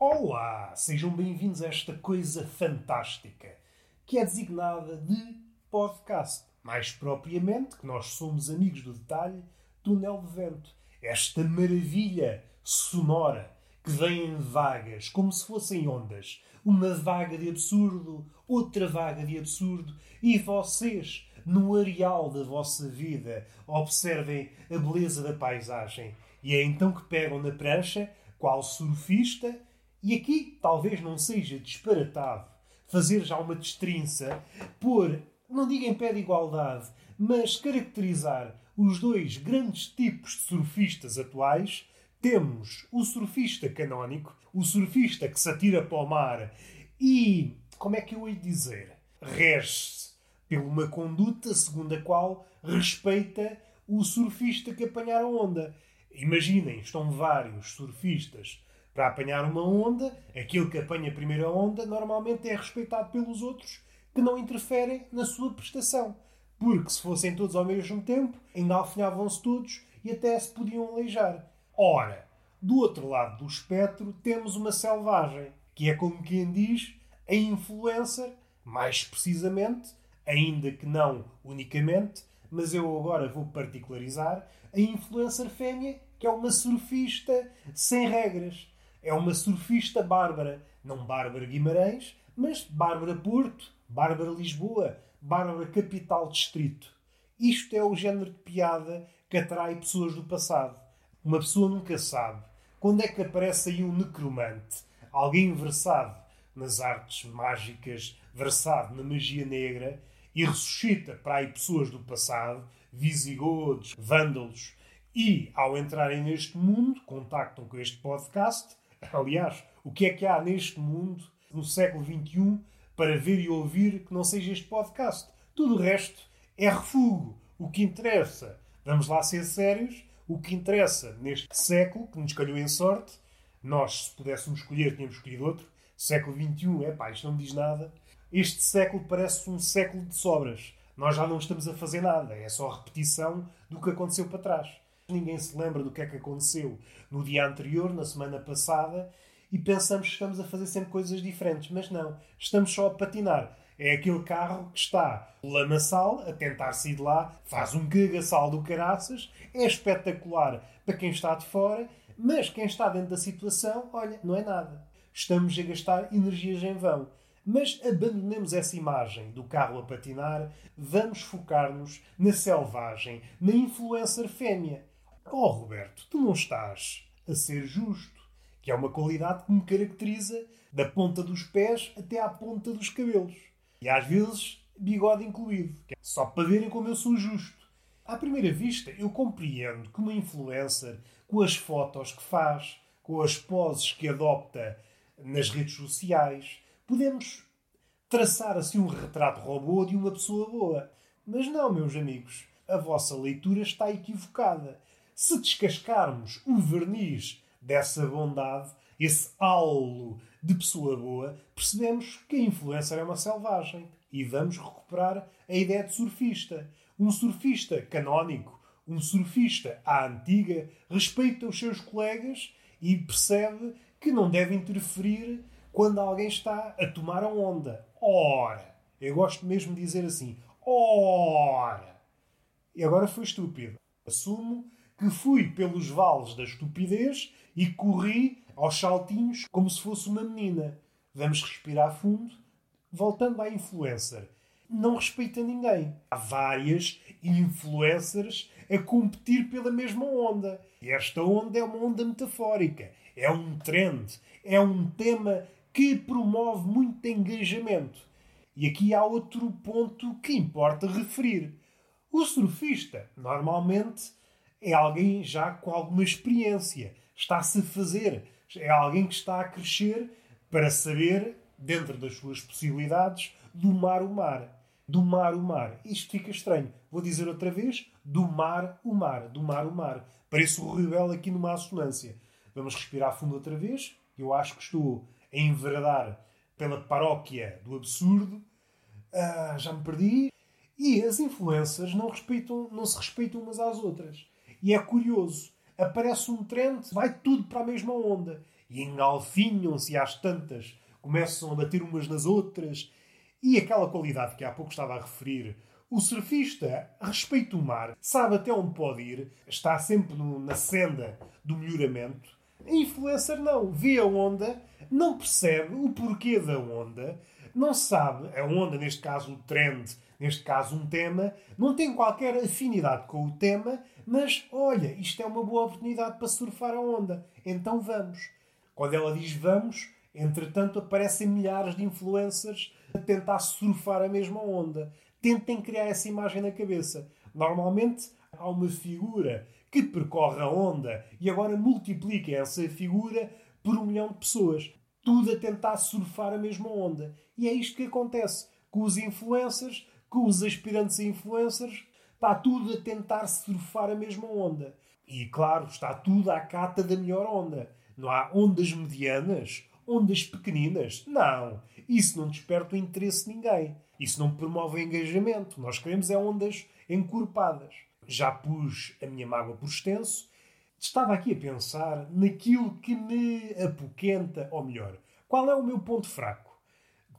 Olá, sejam bem-vindos a esta coisa fantástica que é designada de podcast. Mais propriamente, que nós somos amigos do detalhe, túnel de vento. Esta maravilha sonora que vem em vagas, como se fossem ondas. Uma vaga de absurdo, outra vaga de absurdo, e vocês, no areal da vossa vida, observem a beleza da paisagem. E é então que pegam na prancha, qual surfista, e aqui talvez não seja disparatado fazer já uma destrinça, pôr, não digo em pé de igualdade, mas caracterizar os dois grandes tipos de surfistas atuais. Temos o surfista canónico, o surfista que se atira para o mar e, como é que eu hei dizer, rege-se por uma conduta segundo a qual respeita o surfista que apanhar a onda. Imaginem, estão vários surfistas para apanhar uma onda, aquele que apanha a primeira onda normalmente é respeitado pelos outros que não interferem na sua prestação. Porque se fossem todos ao mesmo tempo, engalfinhavam-se todos e até se podiam aleijar. Ora, do outro lado do espectro temos uma selvagem, que é como quem diz a influencer, mais precisamente, ainda que não unicamente, mas eu agora vou particularizar, a influencer fêmea, que é uma surfista sem regras é uma surfista bárbara. Não Bárbara Guimarães, mas Bárbara Porto, Bárbara Lisboa, Bárbara Capital Distrito. Isto é o género de piada que atrai pessoas do passado. Uma pessoa nunca sabe quando é que aparece aí um necromante, alguém versado nas artes mágicas, versado na magia negra e ressuscita para aí pessoas do passado, visigodos, vândalos, e ao entrarem neste mundo, contactam com este podcast Aliás, o que é que há neste mundo, no século XXI, para ver e ouvir que não seja este podcast? Tudo o resto é refúgio. O que interessa, vamos lá ser sérios, o que interessa neste século, que nos calhou em sorte, nós, se pudéssemos escolher, tínhamos escolhido outro, século XXI, é pá, isto não me diz nada. Este século parece um século de sobras. Nós já não estamos a fazer nada, é só repetição do que aconteceu para trás. Ninguém se lembra do que é que aconteceu no dia anterior, na semana passada, e pensamos que estamos a fazer sempre coisas diferentes. Mas não, estamos só a patinar. É aquele carro que está lamaçal, a tentar sair de lá, faz um cagaçal do caraças, é espetacular para quem está de fora, mas quem está dentro da situação, olha, não é nada. Estamos a gastar energias em vão. Mas abandonemos essa imagem do carro a patinar, vamos focar-nos na selvagem, na influencer fêmea. Oh, Roberto, tu não estás a ser justo, que é uma qualidade que me caracteriza da ponta dos pés até à ponta dos cabelos. E às vezes, bigode incluído, é só para verem como eu sou justo. À primeira vista, eu compreendo que uma influencer, com as fotos que faz, com as poses que adopta nas redes sociais, podemos traçar assim um retrato robô de uma pessoa boa. Mas não, meus amigos, a vossa leitura está equivocada. Se descascarmos o verniz dessa bondade, esse halo de pessoa boa, percebemos que a influencer é uma selvagem e vamos recuperar a ideia de surfista. Um surfista canónico, um surfista à antiga, respeita os seus colegas e percebe que não deve interferir quando alguém está a tomar a onda. Ora! Eu gosto mesmo de dizer assim. Ora! E agora foi estúpido. Assumo que fui pelos vales da estupidez e corri aos saltinhos como se fosse uma menina. Vamos respirar fundo. Voltando à influencer. Não respeita ninguém. Há várias influencers a competir pela mesma onda. E esta onda é uma onda metafórica. É um trend. É um tema que promove muito engajamento. E aqui há outro ponto que importa referir. O surfista, normalmente, é alguém já com alguma experiência, está-se a fazer, é alguém que está a crescer para saber, dentro das suas possibilidades, domar o mar. Domar o mar. Isto fica estranho. Vou dizer outra vez: domar o mar. Domar o mar. Parece o rebelde aqui numa assonância. Vamos respirar fundo outra vez. Eu acho que estou a enveredar pela paróquia do absurdo. Ah, já me perdi. E as influências não, respeitam, não se respeitam umas às outras. E é curioso. aparece um trend, vai tudo para a mesma onda. E engalfinham-se às tantas, começam a bater umas nas outras. E aquela qualidade que há pouco estava a referir, o surfista respeita o mar, sabe até onde pode ir, está sempre no, na senda do melhoramento. A influencer não, vê a onda, não percebe o porquê da onda, não sabe a onda, neste caso o trend, neste caso um tema, não tem qualquer afinidade com o tema, mas olha, isto é uma boa oportunidade para surfar a onda, então vamos. Quando ela diz vamos, entretanto aparecem milhares de influencers a tentar surfar a mesma onda. Tentem criar essa imagem na cabeça. Normalmente há uma figura que percorre a onda e agora multiplica essa figura por um milhão de pessoas. Tudo a tentar surfar a mesma onda. E é isto que acontece com os influencers, com os aspirantes a influencers. Está tudo a tentar surfar a mesma onda. E claro, está tudo à cata da melhor onda. Não há ondas medianas, ondas pequeninas. Não. Isso não desperta o interesse de ninguém. Isso não promove engajamento. Nós queremos é ondas encorpadas. Já pus a minha mágoa por extenso. Estava aqui a pensar naquilo que me apoquenta, ou melhor, qual é o meu ponto fraco.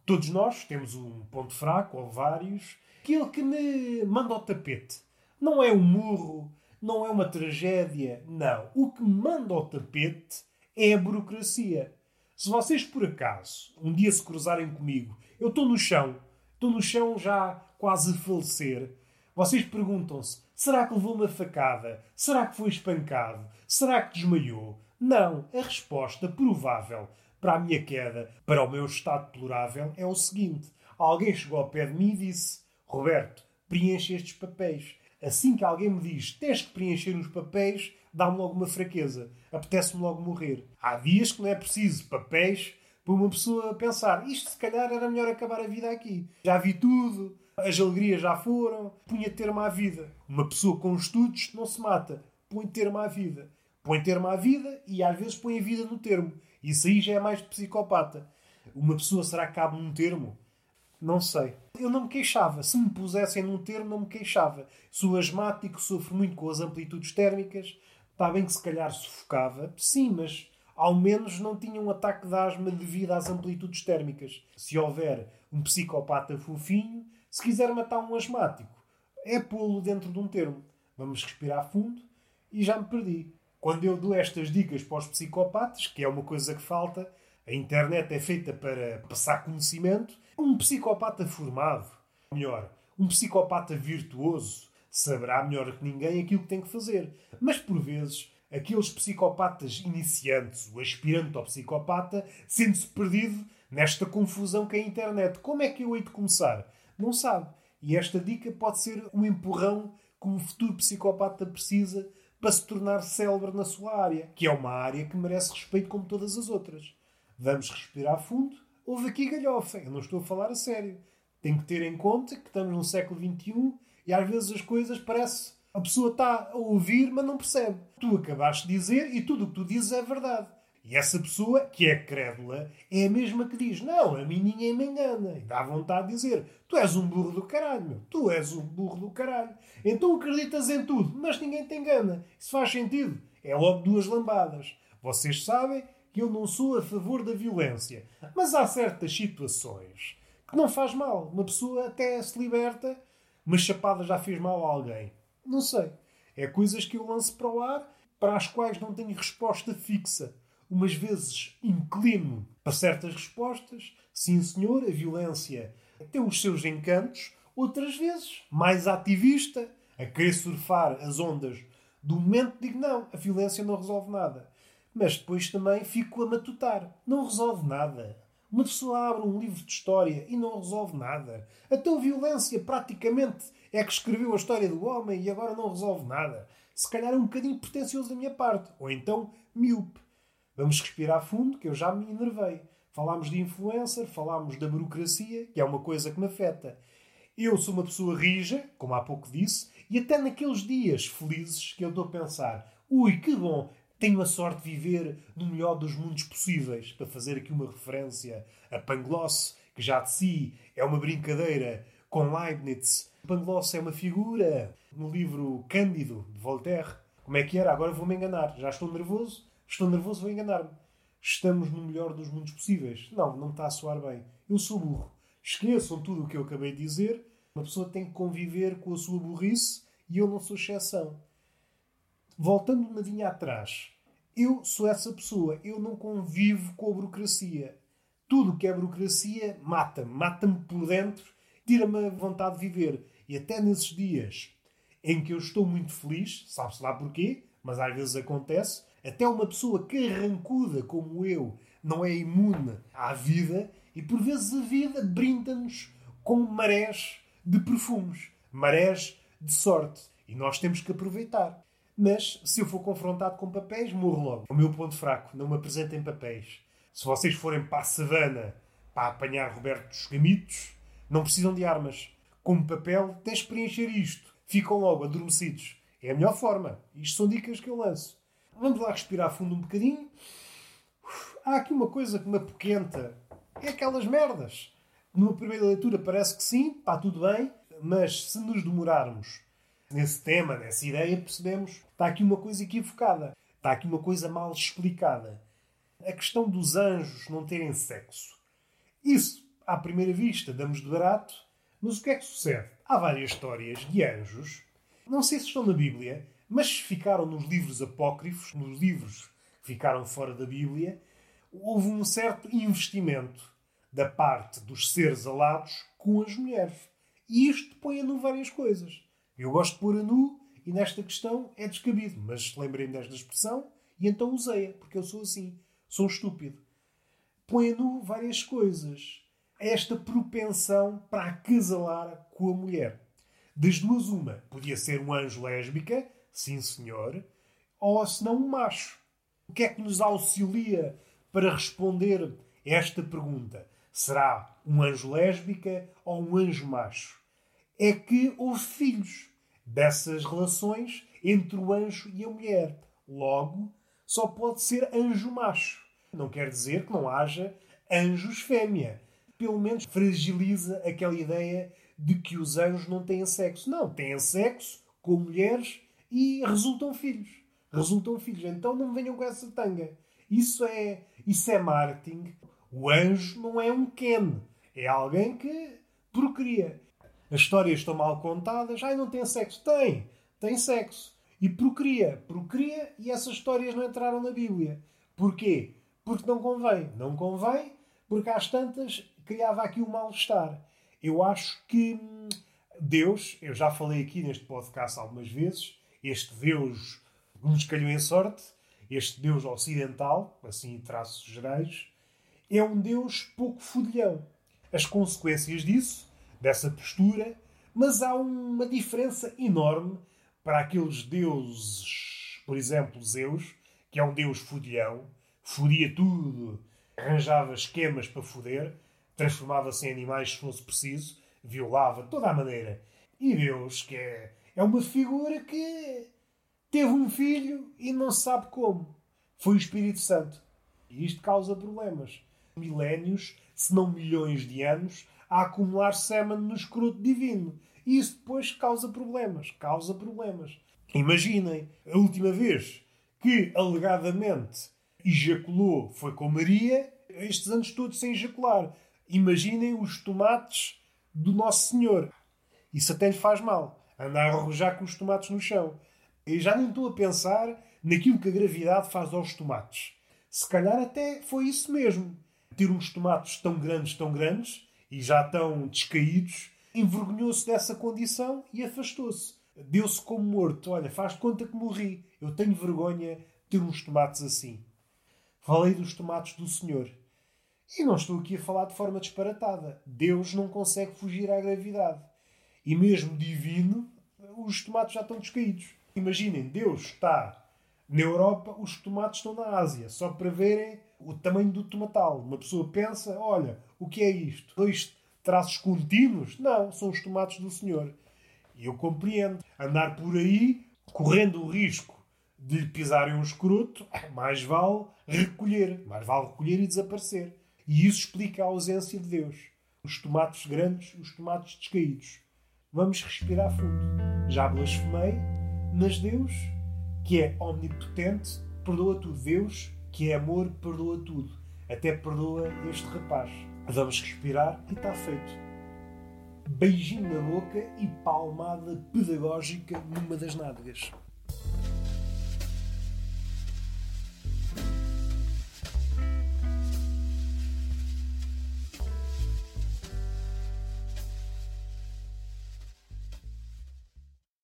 Todos nós temos um ponto fraco, ou vários. Aquilo que me manda ao tapete. Não é um murro, não é uma tragédia. Não. O que manda ao tapete é a burocracia. Se vocês, por acaso, um dia se cruzarem comigo, eu estou no chão, estou no chão já quase a falecer, vocês perguntam-se: será que levou uma facada? Será que foi espancado? Será que desmaiou? Não. A resposta provável para a minha queda, para o meu estado deplorável, é o seguinte: alguém chegou ao pé de mim e disse: Roberto, preenche estes papéis. Assim que alguém me diz tens que preencher os papéis, dá-me logo uma fraqueza. Apetece-me logo morrer. Há dias que não é preciso papéis para uma pessoa pensar isto se calhar era melhor acabar a vida aqui. Já vi tudo, as alegrias já foram, punha termo à vida. Uma pessoa com estudos não se mata, põe termo à vida. Põe termo à vida e às vezes põe a vida no termo. Isso aí já é mais de psicopata. Uma pessoa será que cabe num termo? Não sei. Eu não me queixava. Se me pusessem num termo, não me queixava. Sou asmático, sofro muito com as amplitudes térmicas. Está bem que se calhar sufocava. Sim, mas ao menos não tinha um ataque de asma devido às amplitudes térmicas. Se houver um psicopata fofinho, se quiser matar um asmático, é pô-lo dentro de um termo. Vamos respirar fundo e já me perdi. Quando eu dou estas dicas para os psicopatas, que é uma coisa que falta, a internet é feita para passar conhecimento, um psicopata formado, melhor, um psicopata virtuoso, saberá melhor que ninguém aquilo que tem que fazer. Mas por vezes, aqueles psicopatas iniciantes, o aspirante ao psicopata, sente-se perdido nesta confusão que é a internet. Como é que eu hei de começar? Não sabe. E esta dica pode ser um empurrão que um futuro psicopata precisa para se tornar célebre na sua área, que é uma área que merece respeito como todas as outras. Vamos respirar fundo houve aqui galhofa. Eu não estou a falar a sério. Tem que ter em conta que estamos no século XXI e às vezes as coisas parece a pessoa está a ouvir, mas não percebe. Tu acabaste de dizer e tudo o que tu dizes é verdade. E essa pessoa, que é crédula, é a mesma que diz: Não, a mim ninguém me engana. E dá vontade de dizer: Tu és um burro do caralho, meu. Tu és um burro do caralho. Então acreditas em tudo, mas ninguém te engana. Isso faz sentido. É logo duas lambadas. Vocês sabem que eu não sou a favor da violência, mas há certas situações que não faz mal. Uma pessoa até se liberta, uma chapada já fez mal a alguém. Não sei. É coisas que eu lanço para o ar para as quais não tenho resposta fixa. Umas vezes inclino para certas respostas. Sim, senhor, a violência tem os seus encantos. Outras vezes, mais ativista, a querer surfar as ondas do momento, digo não, a violência não resolve nada mas depois também fico a matutar. Não resolve nada. Uma pessoa abre um livro de história e não resolve nada. A tua violência praticamente é que escreveu a história do homem e agora não resolve nada. Se calhar é um bocadinho pretencioso da minha parte. Ou então miúpe. Vamos respirar fundo, que eu já me enervei. Falámos de influencer, falámos da burocracia, que é uma coisa que me afeta. Eu sou uma pessoa rija, como há pouco disse, e até naqueles dias felizes que eu estou a pensar: ui, que bom, tenho a sorte de viver no melhor dos mundos possíveis. Para fazer aqui uma referência a Pangloss, que já de si é uma brincadeira com Leibniz. Pangloss é uma figura no livro Cândido, de Voltaire, Como é que era? Agora vou-me enganar. Já estou nervoso, estou nervoso, vou enganar-me. Estamos no melhor dos mundos possíveis. Não, não está a soar bem. Eu sou burro. Esqueçam tudo o que eu acabei de dizer. Uma pessoa tem que conviver com a sua burrice e eu não sou exceção. Voltando uma linha atrás, eu sou essa pessoa. Eu não convivo com a burocracia. Tudo o que é burocracia mata-me. Mata-me por dentro, tira-me a vontade de viver. E até nesses dias em que eu estou muito feliz, sabe-se lá porquê, mas às vezes acontece, até uma pessoa carrancuda como eu não é imune à vida e por vezes a vida brinda-nos com marés de perfumes, marés de sorte. E nós temos que aproveitar. Mas se eu for confrontado com papéis, morro logo. O meu ponto fraco, não me apresentem papéis. Se vocês forem para a savana para apanhar Roberto dos Gamitos, não precisam de armas. Como papel, tens de preencher isto. Ficam logo adormecidos. É a melhor forma. Isto são dicas que eu lanço. Vamos lá respirar fundo um bocadinho. Há aqui uma coisa que me apoquenta. É aquelas merdas. Numa primeira leitura parece que sim, está tudo bem, mas se nos demorarmos nesse tema, nessa ideia, percebemos está aqui uma coisa equivocada. Está aqui uma coisa mal explicada. A questão dos anjos não terem sexo. Isso, à primeira vista, damos de barato, mas o que é que sucede? Há várias histórias de anjos, não sei se estão na Bíblia, mas ficaram nos livros apócrifos, nos livros que ficaram fora da Bíblia, houve um certo investimento da parte dos seres alados com as mulheres. E isto põe a nu várias coisas. Eu gosto de pôr a nu e nesta questão é descabido, mas lembrei-me desta expressão e então usei-a, porque eu sou assim. Sou estúpido. Põe a nu várias coisas. Esta propensão para acasalar com a mulher. Das duas, uma. Podia ser um anjo lésbica, sim senhor, ou se não um macho. O que é que nos auxilia para responder esta pergunta? Será um anjo lésbica ou um anjo macho? É que houve filhos dessas relações entre o anjo e a mulher. Logo, só pode ser anjo macho. Não quer dizer que não haja anjos fêmea. Pelo menos fragiliza aquela ideia de que os anjos não têm sexo. Não, têm sexo com mulheres e resultam filhos. Resultam filhos. Então não venham com essa tanga. Isso é, isso é marketing. O anjo não é um Ken. É alguém que procria. As histórias estão mal contadas. Ai, não tem sexo. Tem. Tem sexo. E procria. Procria e essas histórias não entraram na Bíblia. Porquê? Porque não convém. Não convém porque às tantas criava aqui o um mal-estar. Eu acho que hum, Deus, eu já falei aqui neste podcast algumas vezes, este Deus nos calhou em sorte, este Deus ocidental, assim em traços gerais, é um Deus pouco fudilhão. As consequências disso, dessa postura, mas há uma diferença enorme para aqueles deuses, por exemplo, Zeus, que é um deus fudilhão, fudia tudo, arranjava esquemas para foder, transformava-se em animais se fosse preciso, violava de toda a maneira. E Deus, que é, é uma figura que teve um filho e não se sabe como. Foi o Espírito Santo. E isto causa problemas. Milénios, se não milhões de anos, a acumular sêmen no escroto divino. E isso depois causa problemas. Causa problemas. Imaginem, a última vez que alegadamente ejaculou foi com Maria, estes anos todos sem ejacular. Imaginem os tomates do Nosso Senhor. Isso até lhe faz mal. Andar a arrojar com os tomates no chão. E já nem estou a pensar naquilo que a gravidade faz aos tomates. Se calhar até foi isso mesmo. Ter uns tomates tão grandes, tão grandes, e já tão descaídos, envergonhou-se dessa condição e afastou-se. Deu-se como morto. Olha, faz conta que morri. Eu tenho vergonha de ter uns tomates assim. Falei dos tomates do Senhor. E não estou aqui a falar de forma disparatada. Deus não consegue fugir à gravidade. E mesmo divino, os tomates já estão descaídos. Imaginem, Deus está na Europa, os tomates estão na Ásia, só para verem o tamanho do tomatal. Uma pessoa pensa: olha, o que é isto? Dois traços contínuos? Não, são os tomates do Senhor. E eu compreendo. Andar por aí, correndo o risco de lhe pisarem um escroto, mais vale recolher. Mais vale recolher e desaparecer. E isso explica a ausência de Deus. Os tomates grandes, os tomates descaídos. Vamos respirar fundo. Já blasfemei, mas Deus, que é omnipotente, perdoa tudo. Deus, que é amor, perdoa tudo. Até perdoa este rapaz. Vamos respirar e está feito. Beijinho na boca e palmada pedagógica numa das nádegas.